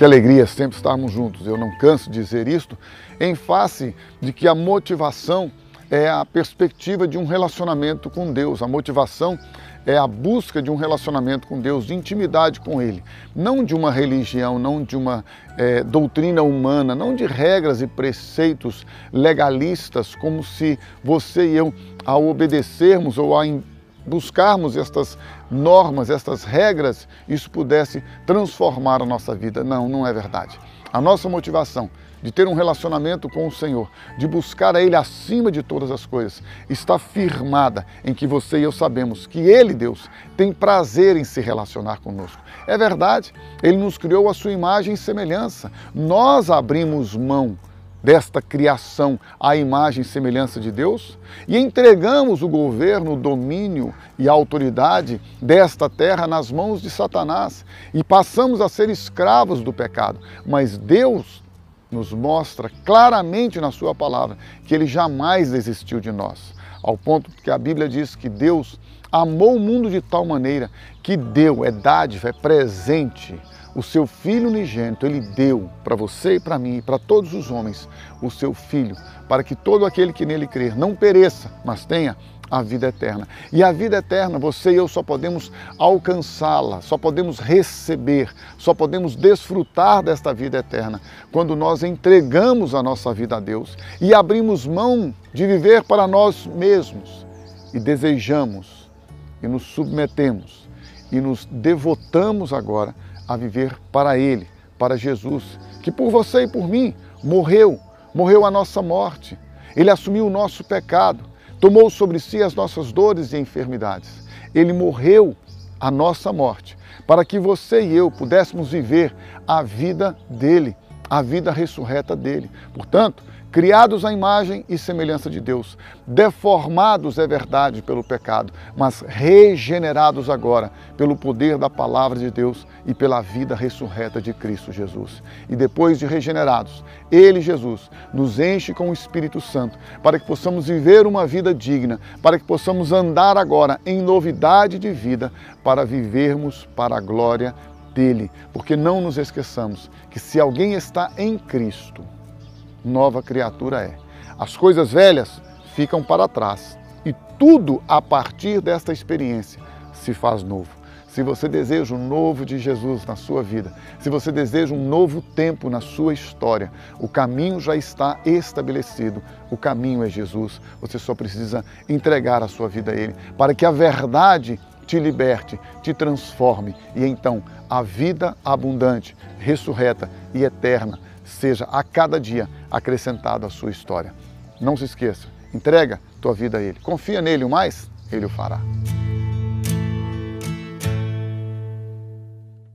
Que alegria sempre estarmos juntos. Eu não canso de dizer isto em face de que a motivação é a perspectiva de um relacionamento com Deus. A motivação é a busca de um relacionamento com Deus, de intimidade com Ele, não de uma religião, não de uma é, doutrina humana, não de regras e preceitos legalistas, como se você e eu, ao obedecermos ou a buscarmos estas normas, estas regras, isso pudesse transformar a nossa vida. Não, não é verdade. A nossa motivação de ter um relacionamento com o Senhor, de buscar a Ele acima de todas as coisas, está firmada em que você e eu sabemos que Ele, Deus, tem prazer em se relacionar conosco. É verdade, Ele nos criou a sua imagem e semelhança. Nós abrimos mão desta criação à imagem e semelhança de Deus e entregamos o governo, o domínio e a autoridade desta terra nas mãos de Satanás e passamos a ser escravos do pecado. Mas Deus nos mostra claramente na sua palavra que ele jamais desistiu de nós, ao ponto que a Bíblia diz que Deus amou o mundo de tal maneira que deu, é dádiva, é presente o seu Filho unigênito, ele deu para você e para mim e para todos os homens o seu Filho, para que todo aquele que nele crer não pereça, mas tenha a vida eterna. E a vida eterna, você e eu só podemos alcançá-la, só podemos receber, só podemos desfrutar desta vida eterna quando nós entregamos a nossa vida a Deus e abrimos mão de viver para nós mesmos e desejamos e nos submetemos e nos devotamos agora a viver para Ele, para Jesus, que por você e por mim morreu, morreu a nossa morte. Ele assumiu o nosso pecado, tomou sobre si as nossas dores e enfermidades. Ele morreu a nossa morte, para que você e eu pudéssemos viver a vida dele, a vida ressurreta dele. Portanto, criados à imagem e semelhança de Deus, deformados é verdade pelo pecado, mas regenerados agora pelo poder da palavra de Deus e pela vida ressurreta de Cristo Jesus. E depois de regenerados, Ele, Jesus, nos enche com o Espírito Santo para que possamos viver uma vida digna, para que possamos andar agora em novidade de vida, para vivermos para a glória dele, porque não nos esqueçamos que se alguém está em Cristo, nova criatura é. As coisas velhas ficam para trás e tudo a partir desta experiência se faz novo. Se você deseja um novo de Jesus na sua vida, se você deseja um novo tempo na sua história, o caminho já está estabelecido. O caminho é Jesus. Você só precisa entregar a sua vida a Ele para que a verdade te liberte, te transforme e então a vida abundante, ressurreta e eterna seja a cada dia acrescentado à sua história. Não se esqueça, entrega tua vida a Ele. Confia nele o mais, Ele o fará.